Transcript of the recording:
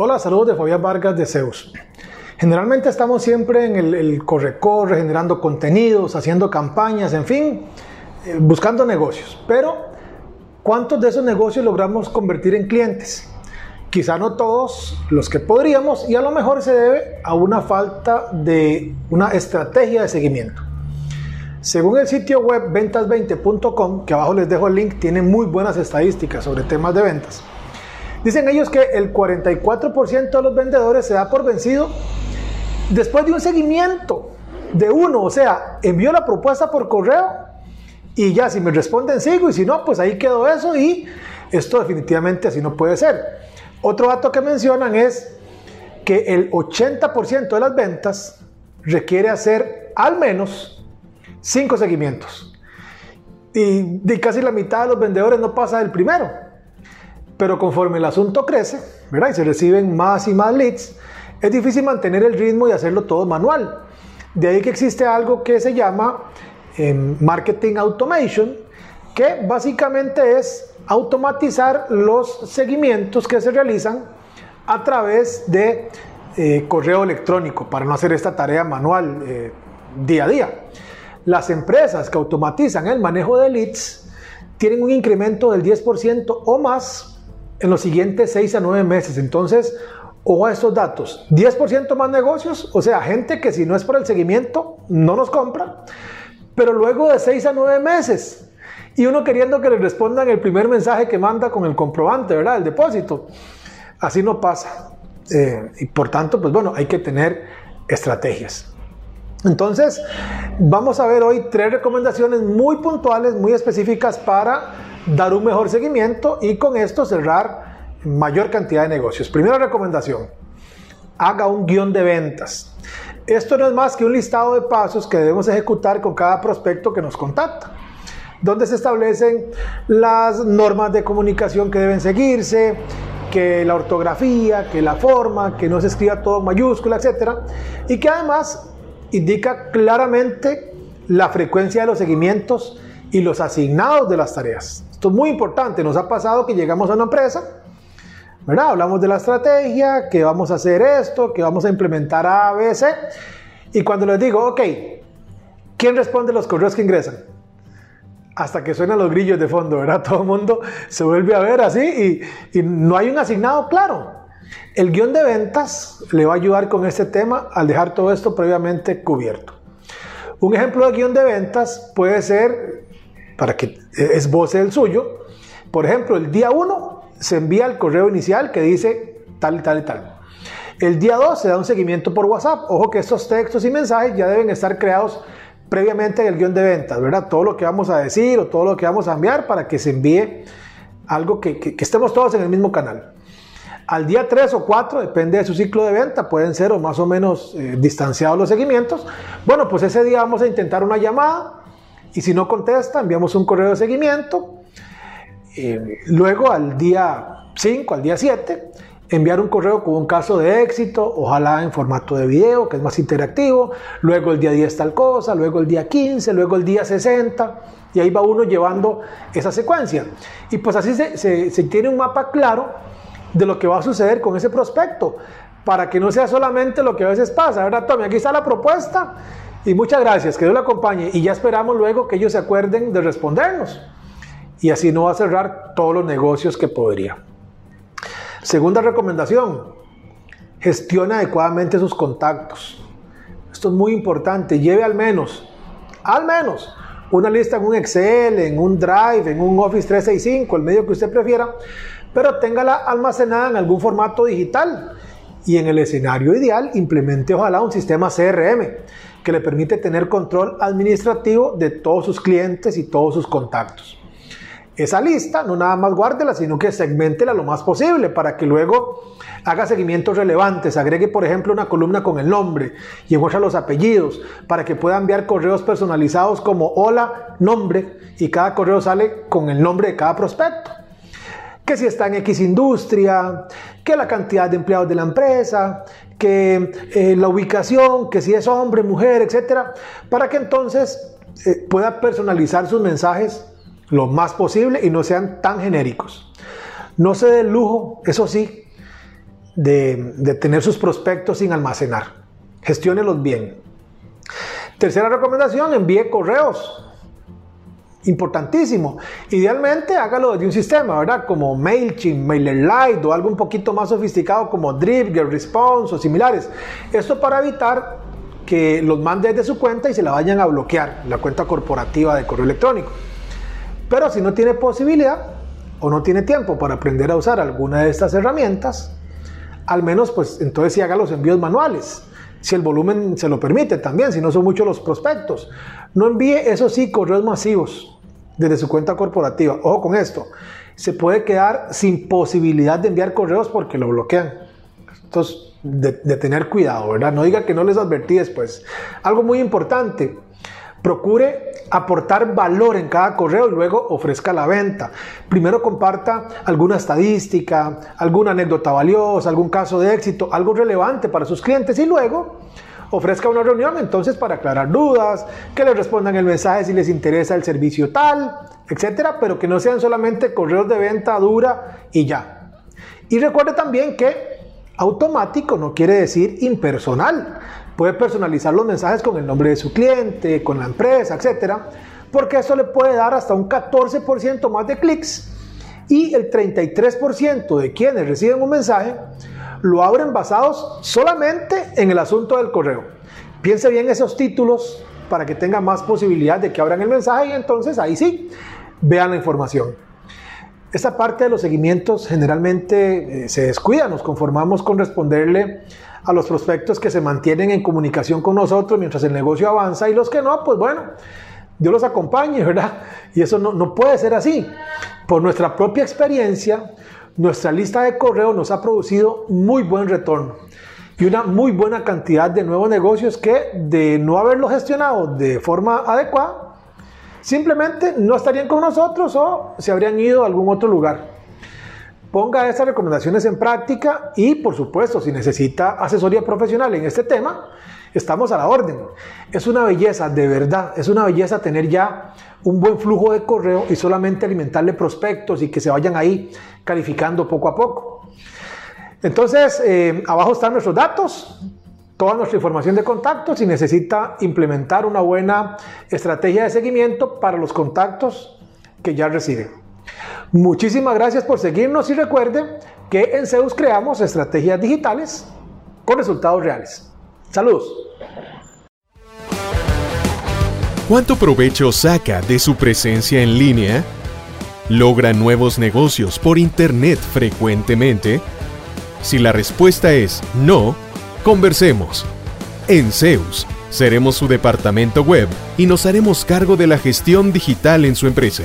Hola, saludos de Fabián Vargas de Zeus. Generalmente estamos siempre en el, corre-corre, generando contenidos, haciendo campañas, en fin, eh, buscando negocios. Pero, ¿cuántos de esos negocios logramos convertir en clientes? Quizá no todos los que podríamos y a lo mejor se debe a una falta de una estrategia de seguimiento. Según el sitio web ventas20.com, que abajo les dejo el link, tiene muy buenas estadísticas sobre temas de ventas. Dicen ellos que el 44% de los vendedores se da por vencido después de un seguimiento de uno, o sea, envió la propuesta por correo y ya si me responden sigo y si no, pues ahí quedó eso y esto definitivamente así no puede ser. Otro dato que mencionan es que el 80% de las ventas requiere hacer al menos 5 seguimientos. Y de casi la mitad de los vendedores no pasa del primero. Pero conforme el asunto crece, ¿verdad? Y se reciben más y más leads, es difícil mantener el ritmo y hacerlo todo manual. De ahí que existe algo que se llama em, marketing automation, que básicamente es automatizar los seguimientos que se realizan a través de eh, correo electrónico para no hacer esta tarea manual eh, día a día. Las empresas que automatizan el manejo de leads tienen un incremento del 10% o más en los siguientes 6 a 9 meses. Entonces, ojo a estos datos. 10% más negocios, o sea, gente que si no es por el seguimiento, no nos compra. Pero luego de 6 a 9 meses, y uno queriendo que le respondan el primer mensaje que manda con el comprobante, ¿verdad? El depósito. Así no pasa. Eh, y por tanto, pues bueno, hay que tener estrategias. Entonces, vamos a ver hoy tres recomendaciones muy puntuales, muy específicas para dar un mejor seguimiento y con esto cerrar mayor cantidad de negocios. Primera recomendación, haga un guion de ventas. Esto no es más que un listado de pasos que debemos ejecutar con cada prospecto que nos contacta, donde se establecen las normas de comunicación que deben seguirse, que la ortografía, que la forma, que no se escriba todo en mayúscula, etc. Y que además indica claramente la frecuencia de los seguimientos y los asignados de las tareas. Esto es muy importante. Nos ha pasado que llegamos a una empresa, ¿verdad? Hablamos de la estrategia, que vamos a hacer esto, que vamos a implementar A, B, C. Y cuando les digo, ok, ¿quién responde los correos que ingresan? Hasta que suenan los grillos de fondo, ¿verdad? Todo el mundo se vuelve a ver así y, y no hay un asignado claro. El guion de ventas le va a ayudar con este tema al dejar todo esto previamente cubierto. Un ejemplo de guion de ventas puede ser, para que esboce el suyo, por ejemplo, el día 1 se envía el correo inicial que dice tal y tal y tal. El día 2 se da un seguimiento por WhatsApp. Ojo que estos textos y mensajes ya deben estar creados previamente en el guion de ventas, ¿verdad? Todo lo que vamos a decir o todo lo que vamos a enviar para que se envíe algo que, que estemos todos en el mismo canal. Al día 3 o 4, depende de su ciclo de venta, pueden ser o más o menos eh, distanciados los seguimientos. Bueno, pues ese día vamos a intentar una llamada y si no contesta, enviamos un correo de seguimiento. Eh, luego al día 5, al día 7, enviar un correo con un caso de éxito, ojalá en formato de video, que es más interactivo. Luego el día 10 tal cosa, luego el día 15, luego el día 60. Y ahí va uno llevando esa secuencia. Y pues así se, se, se tiene un mapa claro de lo que va a suceder con ese prospecto, para que no sea solamente lo que a veces pasa, ¿verdad, Tommy? Aquí está la propuesta y muchas gracias, que Dios lo acompañe y ya esperamos luego que ellos se acuerden de respondernos y así no va a cerrar todos los negocios que podría. Segunda recomendación, gestione adecuadamente sus contactos. Esto es muy importante, lleve al menos, al menos, una lista en un Excel, en un Drive, en un Office 365, el medio que usted prefiera, pero téngala almacenada en algún formato digital. Y en el escenario ideal, implemente ojalá un sistema CRM que le permite tener control administrativo de todos sus clientes y todos sus contactos. esa lista, no nada más guárdela, sino que segmentela lo más posible para que luego haga seguimientos relevantes, agregue por ejemplo una columna con el nombre y en los apellidos, para que pueda enviar correos personalizados como hola, nombre, y cada correo sale con el nombre de cada prospecto. Que si está en X industria, que la cantidad de empleados de la empresa, que eh, la ubicación, que si es hombre, mujer, etcétera, para que entonces eh, pueda personalizar sus mensajes lo más posible y no sean tan genéricos. No se dé el lujo, eso sí, de, tener sus prospectos sin almacenar. Gestiónelos bien. Tercera recomendación, envíe correos. Importantísimo. Idealmente hágalo desde un sistema, ¿verdad? Como MailChimp, MailerLite o algo un poquito más sofisticado como Drip, GetResponse o similares. Esto para evitar que los mande desde su cuenta y se la vayan a bloquear, la cuenta corporativa de correo electrónico. Pero si no tiene posibilidad o no tiene tiempo para aprender a usar alguna de estas herramientas, al menos pues entonces sí haga los envíos manuales. Si el volumen se lo permite también, si no son muchos los prospectos. No envíe, eso sí, correos masivos desde su cuenta corporativa. Ojo con esto. Se puede quedar sin posibilidad de enviar correos porque lo bloquean. Entonces, de, de tener cuidado, ¿verdad? No diga que no les advertí después. Algo muy importante Procure aportar valor en cada correo y luego ofrezca la venta. Primero comparta alguna estadística, alguna anécdota valiosa, algún caso de éxito, algo relevante para sus clientes y luego ofrezca una reunión entonces para aclarar dudas, que les respondan el mensaje si les interesa el servicio tal, etcétera, pero que no sean solamente correos de venta dura y ya. Y recuerde también que automático no quiere decir impersonal. Puede personalizar los mensajes con el nombre de su cliente, con la empresa, etcétera, porque eso le puede dar hasta un 14% más de clics y el 33% de quienes reciben un mensaje lo abren basados solamente en el asunto del correo. Piense bien esos títulos para que tenga más posibilidad de que abran el mensaje y entonces ahí sí vean la información. Esta parte de los seguimientos generalmente eh, se descuida, nos conformamos con responderle a los prospectos que se mantienen en comunicación con nosotros mientras el negocio avanza y los que no, pues bueno, Dios los acompañe, ¿verdad? Y eso no, no puede ser así. Por nuestra propia experiencia, nuestra lista de correo nos ha producido muy buen retorno y una muy buena cantidad de nuevos negocios que de no haberlo gestionado de forma adecuada, simplemente no estarían con nosotros o se habrían ido a algún otro lugar. Ponga estas recomendaciones en práctica y, por supuesto, si necesita asesoría profesional en este tema, estamos a la orden. Es una belleza, de verdad, es una belleza tener ya un buen flujo de correo y solamente alimentarle prospectos y que se vayan ahí calificando poco a poco. Entonces, eh, abajo están nuestros datos, toda nuestra información de contacto si necesita implementar una buena estrategia de seguimiento para los contactos que ya recibe. Muchísimas gracias por seguirnos y recuerde que en Zeus creamos estrategias digitales con resultados reales. Saludos. ¿Cuánto provecho saca de su presencia en línea? ¿Logra nuevos negocios por Internet frecuentemente? Si la respuesta es no, conversemos. En Zeus seremos su departamento web y nos haremos cargo de la gestión digital en su empresa